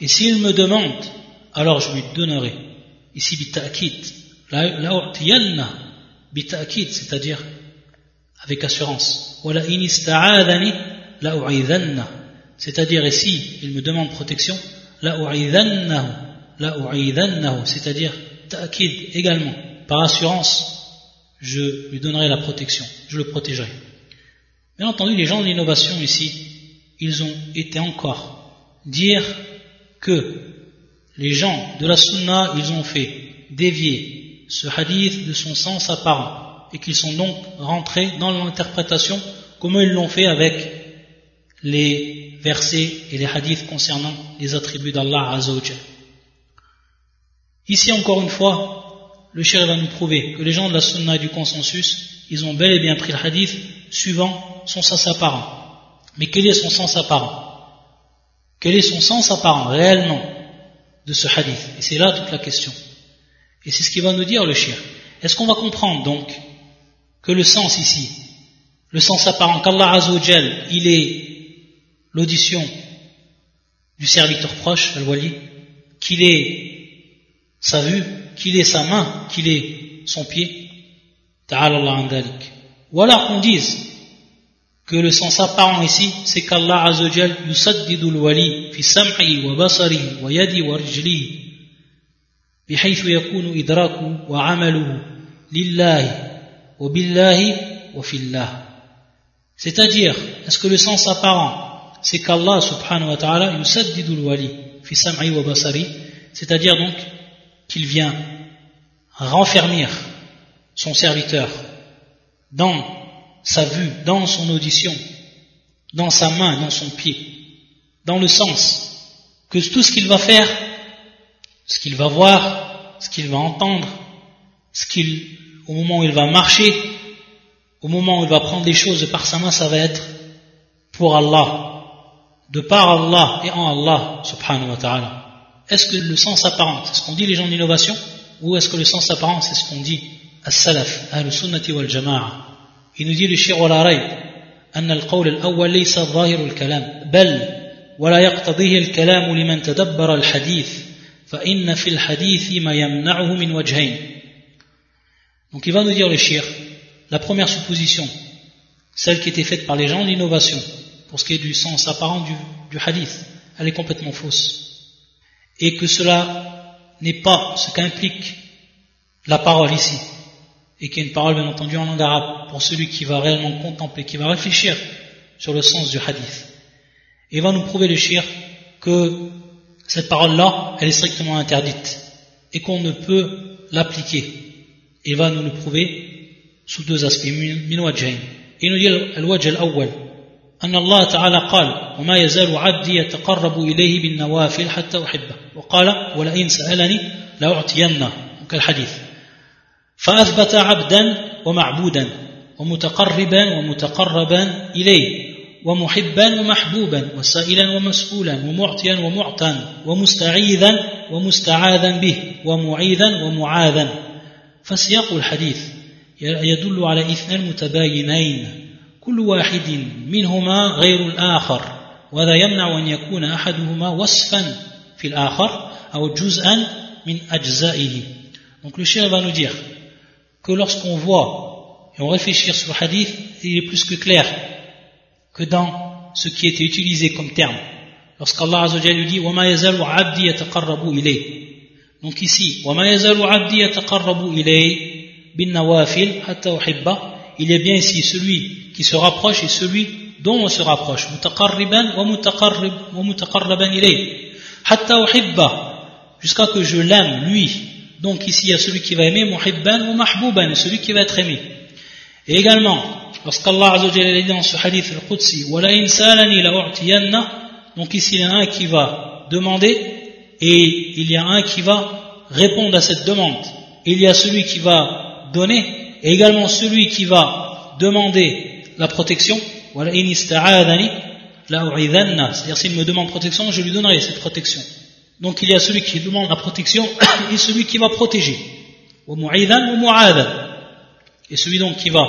Et s'il me demande, alors je lui donnerai. Ici, c'est-à-dire avec assurance. C'est-à-dire ici, il me demande protection, c'est-à-dire ta'akid également. Par assurance, je lui donnerai la protection, je le protégerai. Bien entendu, les gens de l'innovation ici, ils ont été encore dire que les gens de la sunna, ils ont fait dévier ce hadith de son sens apparent et qu'ils sont donc rentrés dans l'interprétation comme ils l'ont fait avec les versets et les hadiths concernant les attributs d'Allah Azzawajal. Ici encore une fois, le cher va nous prouver que les gens de la sunna et du consensus, ils ont bel et bien pris le hadith suivant son sens apparent. Mais quel est son sens apparent? Quel est son sens apparent réellement de ce hadith? Et c'est là toute la question. Et c'est ce qu'il va nous dire le shir. Est-ce qu'on va comprendre donc que le sens ici, le sens apparent qu'Allah Azzawajal, il est l'audition du serviteur proche, al-wali, qu'il est sa vue, qu'il est sa main, qu'il est son pied, ta'ala Allah Ou alors qu'on dise que le sens apparent ici, c'est qu'Allah Azzawajal yusaddidu al-wali fi sam'i wa basari wa yadi wa rijli بحيث يكون إدراكه وعمله لله وبالله وفي الله c'est-à-dire est-ce que le sens apparent c'est qu'Allah subhanahu wa ta'ala yusaddidul wali fi sam'i wa basari c'est-à-dire donc qu'il vient renfermir son serviteur dans sa vue, dans son audition, dans sa main, dans son pied, dans le sens que tout ce qu'il va faire, ce qu'il va voir, ce qu'il va entendre, ce qu'il, au moment où il va marcher, au moment où il va prendre les choses par sa main, ça va être pour Allah, de par Allah et en Allah, subhanahu wa ta'ala. Est-ce que le sens apparent, c'est ce qu'on dit les gens d'innovation, ou est-ce que le sens apparent, c'est ce qu'on dit as-salaf, al-sunnati wal-jama'a Il nous dit le shir wala rayb, أن القول الأول ليس ظاهر الكلام بل ولا يقتضيه الكلام لمن تدبر الحديث فإن في الحديث ما يمنعه من وجهين Donc il va nous dire le shir, la première supposition, celle qui était faite par les gens d'innovation, pour ce qui est du sens apparent du, hadith, elle est complètement fausse et que cela n'est pas ce qu'implique la parole ici, et qui est une parole bien entendu en langue arabe, pour celui qui va réellement contempler, qui va réfléchir sur le sens du hadith. Et va nous prouver le shir que cette parole-là, elle est strictement interdite, et qu'on ne peut l'appliquer. Et va nous le prouver sous deux aspects, Il nous dit al-wajh al-awwal, أن الله تعالى قال وما يزال عبدي يتقرب إليه بالنوافل حتى أحبه. وقال ولئن سألني لأعطينه. كالحديث. فأثبت عبدا ومعبودا ومتقربا ومتقربا إليه ومحبا ومحبوبا وسائلا ومسؤولا ومعطيا ومعطا ومستعيذا ومستعاذا به ومعيذا ومعاذا. فسياق الحديث يدل على اثنين متباينين. كل واحد منهما غير الآخر وهذا يمنع أن يكون أحدهما وصفا في الآخر أو جزءا من أجزائه Donc le chien va nous dire que lorsqu'on voit et on réfléchit sur le hadith, il est plus que clair que dans ce qui était utilisé comme terme. Lorsqu'Allah Azzawajal lui dit وَمَا يَزَالُ عَبْدِي يَتَقَرَّبُ إِلَيْهِ Donc ici, وَمَا يَزَالُ عَبْدِي يَتَقَرَّبُ إِلَيْهِ بِالنَّوَافِلِ حَتَّى أُحِبَّهُ Il est bien ici celui qui se rapproche et celui dont on se rapproche. Jusqu'à que je l'aime lui. Donc ici il y a celui qui va aimer muhibban ou mahbouban celui qui va être aimé. Et également lorsqu'Allah Azza dit dans ce hadith al-Qudsi donc ici il y a un qui va demander et il y a un qui va répondre à cette demande. Il y a celui qui va donner et également celui qui va demander la protection. C'est-à-dire s'il me demande protection, je lui donnerai cette protection. Donc il y a celui qui demande la protection [COUGHS] et celui qui va protéger. Et celui donc qui va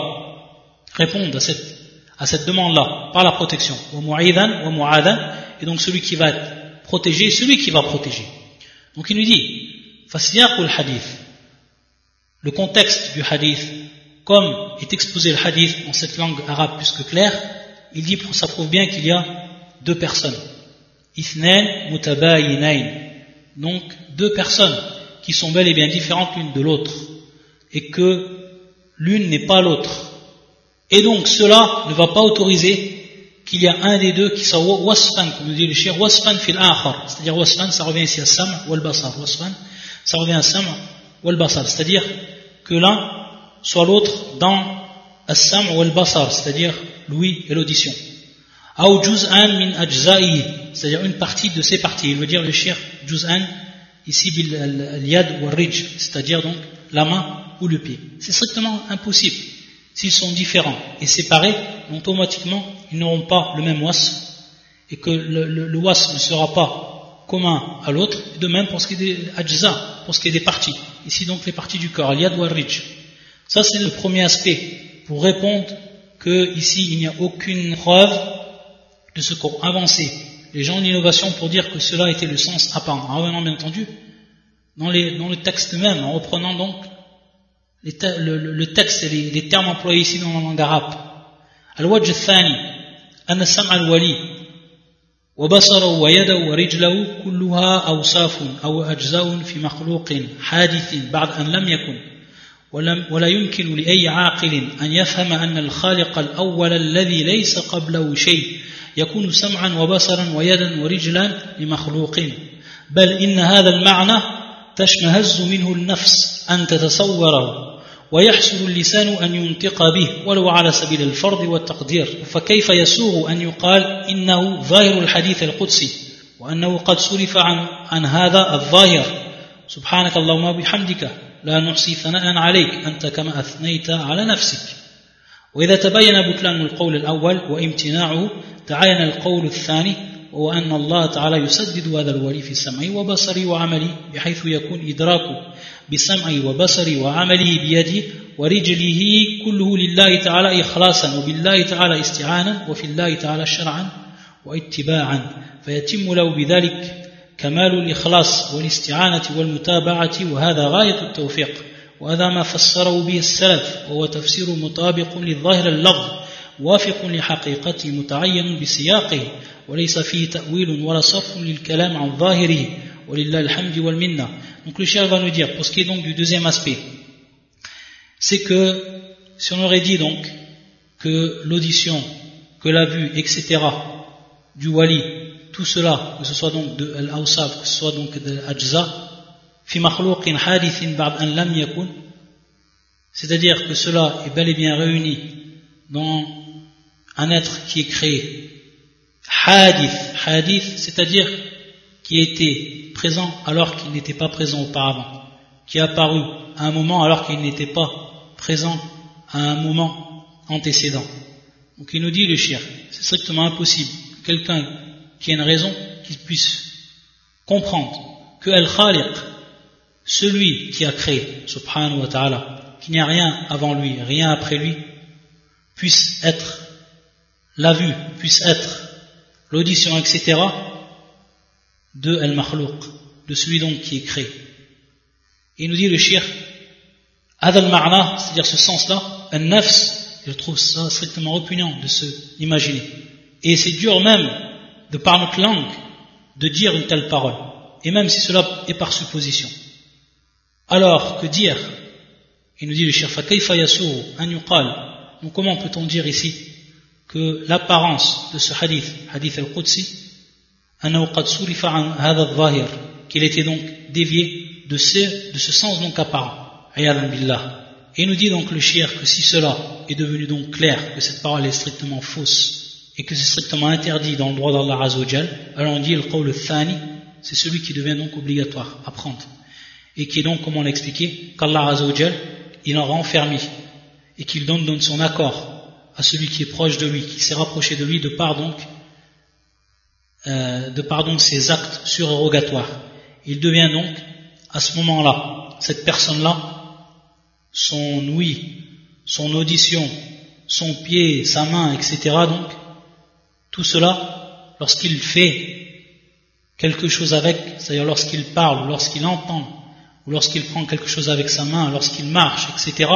répondre à cette, à cette demande-là par la protection. Et donc celui qui va être protégé celui qui va protéger. Donc il nous dit, le contexte du hadith comme est exposé le hadith en cette langue arabe plus que claire, il dit, ça prouve bien qu'il y a deux personnes. Donc, deux personnes qui sont bel et bien différentes l'une de l'autre. Et que l'une n'est pas l'autre. Et donc, cela ne va pas autoriser qu'il y a un des deux qui soit wasfan, comme nous dit le shir, wasfan fil akhar. C'est-à-dire wasfan, ça revient ici à sam ou al-basar. Wasfan, ça revient à sam C'est-à-dire que l'un soit l'autre dans Assam ou al-Basar, c'est-à-dire l'ouïe et l'audition. Ou juz'an min ajza'i, c'est-à-dire une partie de ses parties. Il veut dire le shir juz'an, ici bil yad ou rij, c'est-à-dire donc la main ou le pied. C'est strictement impossible. S'ils sont différents et séparés, automatiquement, ils n'auront pas le même was et que le, le, was ne sera pas commun à l'autre, de même pour ce qui est des ajza, pour ce qui est des parties. Ici donc les parties du corps, al-yad. Ça c'est le premier aspect, pour répondre que ici il n'y a aucune preuve de ce qu'ont avancé les gens d'innovation pour dire que cela était le sens apparent. Ah en revenant bien entendu dans, le texte même, en reprenant donc le, texte et les, termes employés ici dans la langue arabe. Al-wajh al-thani, al-wali, وبصره ويده ورجله كلها أوصاف أو أجزاء في مخلوق حادث بعد أن لم يكن. ولم ولا يمكن لأي عاقل أن يفهم أن الخالق الأول الذي ليس قبله شيء يكون سمعا وبصرا ويدا ورجلا لمخلوق. بل إن هذا المعنى تشمهز منه النفس أن تتصوره. ويحسن اللسان أن ينطق به ولو على سبيل الفرض والتقدير. فكيف يسوغ أن يقال إنه ظاهر الحديث القدسي وأنه قد صرف عن, عن هذا الظاهر؟ سبحانك اللهم وبحمدك لا نحصي ثناء عليك أنت كما أثنيت على نفسك. وإذا تبين بطلان القول الأول وامتناعه تعين القول الثاني وهو أن الله تعالى يسدد هذا الولي في سمعه وبصره وعمله بحيث يكون إدراكه بسمعه وبصره وعمله بيده ورجله كله لله تعالى إخلاصا وبالله تعالى استعانا وفي الله تعالى شرعا واتباعا. فيتم له بذلك كمال الإخلاص والاستعانة والمتابعة وهذا غاية التوفيق. وهذا ما فسره به السلف وهو تفسير مطابق للظاهر اللفظ وافق لحقيقته متعين بسياقه. وليس فيه تأويل ولا صرف للكلام عن ظاهره ولله الحمد والمنة Donc le cher va nous dire, pour ce qui est donc du deuxième aspect, c'est que si on aurait dit donc que l'audition, que la vue, etc., du wali, tout cela, que ce soit donc de al-awsaf, que ce soit donc de l'ajza, c'est-à-dire que cela est bel et bien réuni dans un être qui est créé hadith. Hadith c'est-à-dire qui était présent alors qu'il n'était pas présent auparavant. Qui est apparu à un moment alors qu'il n'était pas présent à un moment antécédent. Donc il nous dit le shir c'est strictement impossible quelqu'un qui a une raison qui puisse comprendre que al-khaliq celui qui a créé, subhanahu wa ta'ala, qu'il n'y a rien avant lui, rien après lui, puisse être la vue, puisse être l'audition, etc., de al-makhlouq, de celui donc qui est créé. il nous dit le shir, adal ma'na, c'est-à-dire ce sens-là, al-nafs, je trouve ça strictement répugnant de se imaginer. Et c'est dur même, de par notre langue, de dire une telle parole. Et même si cela est par supposition. Alors que dire? Il nous dit le shirfa kayfa an yuqal? Donc comment peut-on dire ici que l'apparence de ce hadith, hadith al-Qudsi, qu'il était donc dévié de ce, de ce sens donc apparent. Et nous dit donc le shir que si cela est devenu donc clair, que cette parole est strictement fausse, et que c'est strictement interdit dans le droit d'Allah Azzawajal, alors on dit le qawl thani c'est celui qui devient donc obligatoire à prendre et qui est donc, comme on l'a expliqué, qu'Allah Azzawajal, il en renfermé et qu'il donne, donne son accord à celui qui est proche de lui, qui s'est rapproché de lui de par donc, euh, de par donc ses actes surérogatoires. Il devient donc, à ce moment-là, cette personne-là, son ouïe, son audition, son pied, sa main, etc. Donc, tout cela, lorsqu'il fait quelque chose avec, c'est-à-dire lorsqu'il parle, lorsqu'il entend, ou lorsqu'il prend quelque chose avec sa main, lorsqu'il marche, etc.,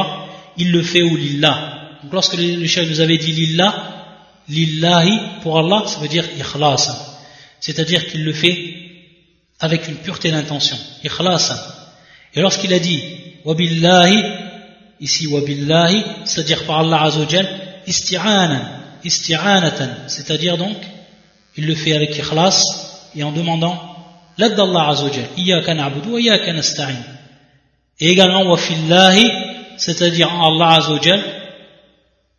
il le fait ou lillah. Donc lorsque le chef nous avait dit lillah, lillahi pour Allah, ça veut dire ikhlasan. C'est-à-dire qu'il le fait avec une pureté d'intention, ikhlasan. Et lorsqu'il a dit wabillahi, ici wabillahi, c'est-à-dire par Allah azawajal, isti'anan, isti'anatan, c'est-à-dire donc, il le fait avec ikhlas et en demandant l'aide d'Allah Azzawajal. Iyaka na'budu wa iyaka nasta'in. Et également, wa fillahi, c'est-à-dire Allah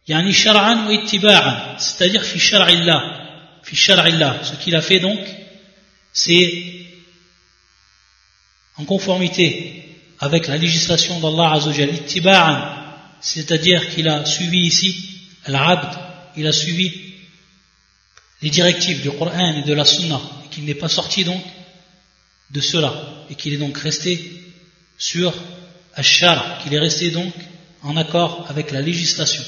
Azzawajal, yani shar'an wa ittiba'an, c'est-à-dire fi shar'illah, fi shar'illah. Ce qu'il a fait donc, c'est en conformité avec la législation d'Allah Azzawajal, ittiba'an, c'est-à-dire qu'il a suivi ici, al-abd, il a suivi les directives du Coran et de la Sunna, et qu'il n'est pas sorti donc de cela, et qu'il est donc resté sur Ashar, qu'il est resté donc en accord avec la législation.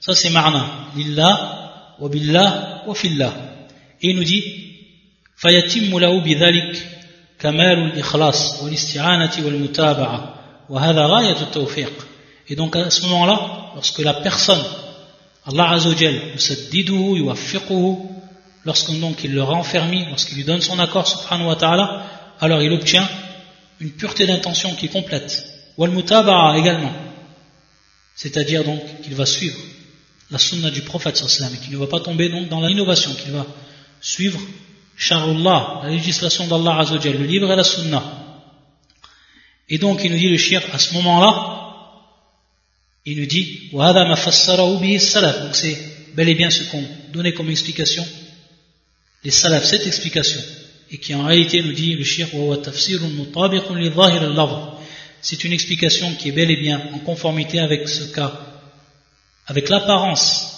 Ça c'est marna. Lillah, wa billah, wa fillah. Et il nous dit, فيتم له بذلك كمال الإخلاص والاستعانة والمتابعة وهذا غاية التوفيق et donc à ce moment-là lorsque la personne Allah Azzawajal yusaddiduhu yuwaffiquhu lorsqu'on donc il le renferme lorsqu'il lui donne son accord subhanahu wa ta'ala alors il obtient une pureté d'intention qui est complète wal mutaba'a également c'est-à-dire donc qu'il va suivre la sunna du prophète sallallahu et qu'il ne va pas tomber donc dans l'innovation qu'il va suivre Sharullah, la législation d'Allah Azzawajal, le livre et la sunna. Et donc il nous dit le shir à ce moment-là, il nous dit donc c'est bel et bien ce qu'on donnait comme explication, les salaf, cette explication, et qui en réalité nous dit le shir c'est une explication qui est bel et bien en conformité avec ce cas, avec l'apparence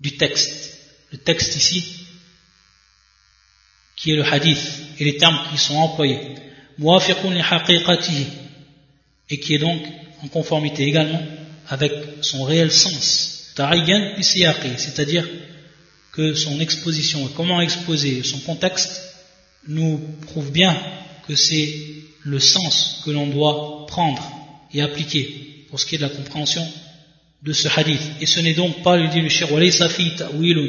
du texte. Le texte ici, qui est le hadith et les termes qui sont employés. Et qui est donc en conformité également avec son réel sens. C'est-à-dire que son exposition comment exposer son contexte nous prouve bien que c'est le sens que l'on doit prendre et appliquer pour ce qui est de la compréhension de ce hadith. Et ce n'est donc pas, lui dit le shir, walaysa fi ta'wilun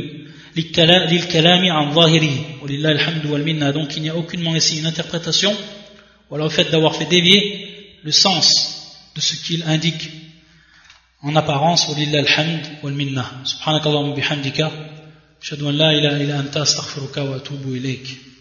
lil-kalami an zahirihi. Walillah alhamdu wal minna. Donc il n'y a aucunement ici une interprétation, ou alors le fait d'avoir fait dévier le sens de ce qu'il indique en apparence. Walillah alhamdu wal minna. Subhanakallahumma bihamdika. Shadu an la ilaha illa anta astaghfiruka wa atubu ilayk.